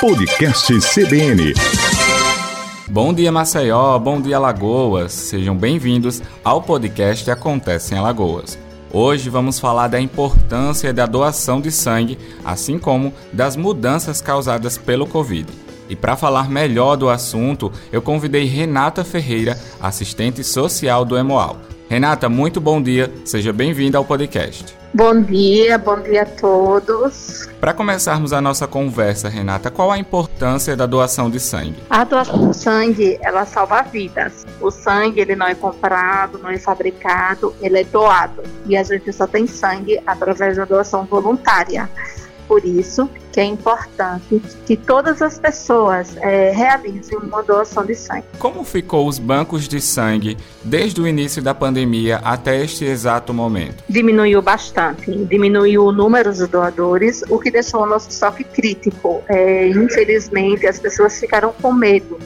Podcast CBN. Bom dia Maceió, bom dia Alagoas. Sejam bem-vindos ao podcast Acontece em Alagoas. Hoje vamos falar da importância da doação de sangue, assim como das mudanças causadas pelo Covid. E para falar melhor do assunto, eu convidei Renata Ferreira, assistente social do Emoal. Renata, muito bom dia, seja bem-vinda ao podcast. Bom dia, bom dia a todos. Para começarmos a nossa conversa, Renata, qual a importância da doação de sangue? A doação de sangue, ela salva vidas. O sangue, ele não é comprado, não é fabricado, ele é doado. E a gente só tem sangue através da doação voluntária. Por isso que é importante que todas as pessoas é, realizem uma doação de sangue. Como ficou os bancos de sangue desde o início da pandemia até este exato momento? Diminuiu bastante, diminuiu o número de doadores, o que deixou o nosso estoque crítico. É, infelizmente, as pessoas ficaram com medo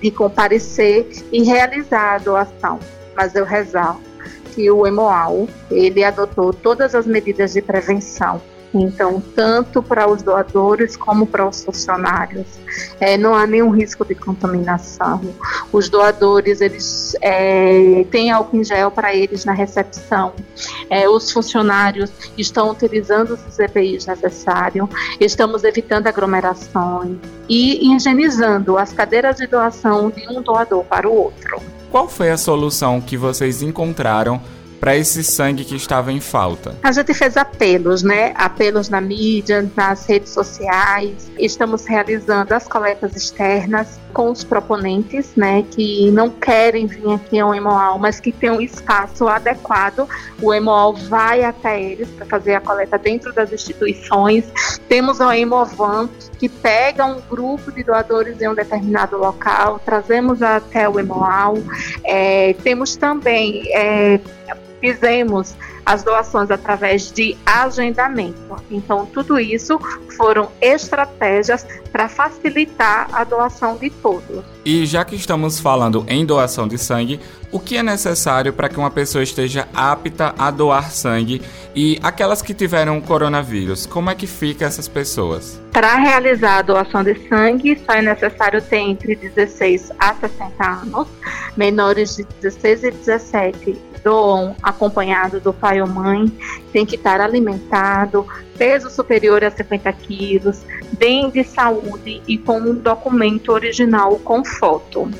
de comparecer e realizar a doação, mas eu ressalto que o EMOAL ele adotou todas as medidas de prevenção então, tanto para os doadores como para os funcionários, é, não há nenhum risco de contaminação. Os doadores eles é, têm álcool em gel para eles na recepção. É, os funcionários estão utilizando os EPIs necessários. Estamos evitando aglomerações e higienizando as cadeiras de doação de um doador para o outro. Qual foi a solução que vocês encontraram? Para esse sangue que estava em falta? A gente fez apelos, né? Apelos na mídia, nas redes sociais. Estamos realizando as coletas externas com os proponentes, né? Que não querem vir aqui ao Emoal, mas que tem um espaço adequado. O Emoal vai até eles para fazer a coleta dentro das instituições. Temos o Emovan que pega um grupo de doadores em um determinado local, trazemos até o Emoal. É, temos também é, fizemos as doações através de agendamento. Então, tudo isso foram estratégias para facilitar a doação de todos. E já que estamos falando em doação de sangue, o que é necessário para que uma pessoa esteja apta a doar sangue e aquelas que tiveram coronavírus, como é que fica essas pessoas? Para realizar a doação de sangue, só é necessário ter entre 16 a 60 anos, menores de 16 e 17 doam acompanhado do pai ou mãe, tem que estar alimentado, peso superior a 50 quilos, bem de saúde e com um documento original com foto.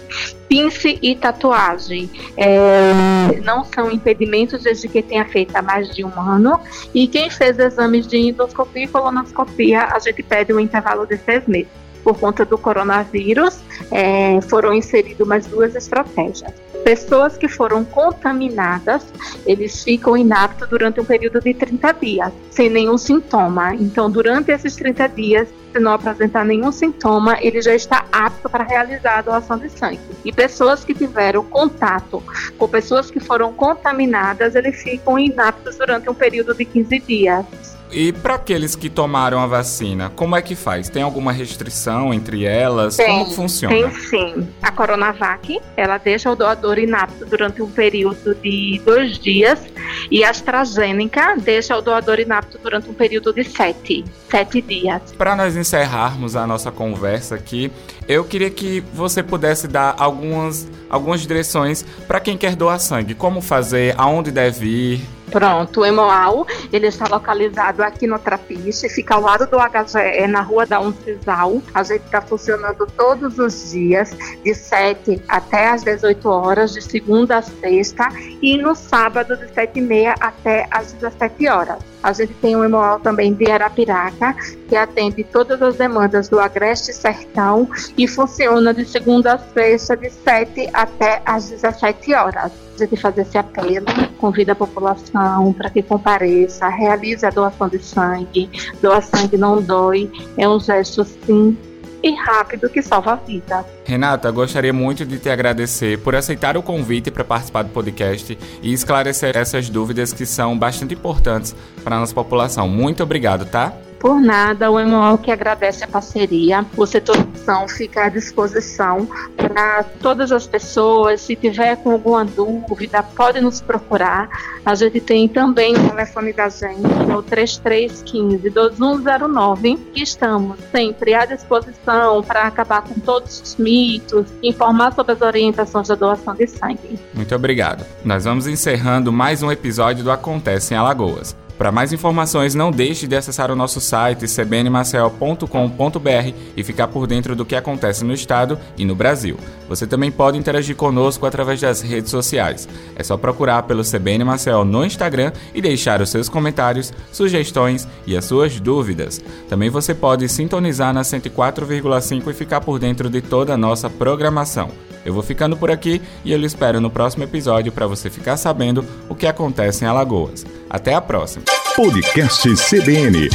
Pince e tatuagem é, não são impedimentos desde que tenha feito há mais de um ano. E quem fez exames de endoscopia e colonoscopia, a gente pede um intervalo de seis meses. Por conta do coronavírus, é, foram inseridas mais duas estratégias pessoas que foram contaminadas, eles ficam inaptos durante um período de 30 dias, sem nenhum sintoma. Então, durante esses 30 dias, se não apresentar nenhum sintoma, ele já está apto para realizar a doação de sangue. E pessoas que tiveram contato com pessoas que foram contaminadas, eles ficam inaptos durante um período de 15 dias. E para aqueles que tomaram a vacina, como é que faz? Tem alguma restrição entre elas? Tem, como funciona? Tem sim. A Coronavac, ela deixa o doador inapto durante um período de dois dias e a AstraZeneca deixa o doador inapto durante um período de sete, sete dias. Para nós encerrarmos a nossa conversa aqui, eu queria que você pudesse dar algumas, algumas direções para quem quer doar sangue. Como fazer, aonde deve ir, Pronto, o Emoal, ele está localizado aqui no Trapiche, fica ao lado do HGE, na rua da Uncisal. A gente está funcionando todos os dias, de 7 até as 18 horas, de segunda a sexta, e no sábado, de 7 e meia até as 17 horas. A gente tem o Emoal também de Arapiraca, que atende todas as demandas do Agreste Sertão e funciona de segunda a sexta, de 7 até as 17 horas de fazer esse apelo, convida a população para que compareça, realize a doação de sangue. Doar sangue não dói, é um gesto simples e rápido que salva a vida. Renata, gostaria muito de te agradecer por aceitar o convite para participar do podcast e esclarecer essas dúvidas que são bastante importantes para a nossa população. Muito obrigado, tá? Por nada, o MOL que agradece a parceria. O setor ação fica à disposição para todas as pessoas. Se tiver com alguma dúvida, pode nos procurar. A gente tem também o telefone da gente, é o 3315-2109, que estamos sempre à disposição para acabar com todos os mitos, informar sobre as orientações da doação de sangue. Muito obrigado. Nós vamos encerrando mais um episódio do Acontece em Alagoas. Para mais informações, não deixe de acessar o nosso site cbnmarcel.com.br e ficar por dentro do que acontece no estado e no Brasil. Você também pode interagir conosco através das redes sociais. É só procurar pelo CBN Marcel no Instagram e deixar os seus comentários, sugestões e as suas dúvidas. Também você pode sintonizar na 104,5 e ficar por dentro de toda a nossa programação. Eu vou ficando por aqui e eu lhe espero no próximo episódio para você ficar sabendo o que acontece em Alagoas. Até a próxima. Podcast CBN.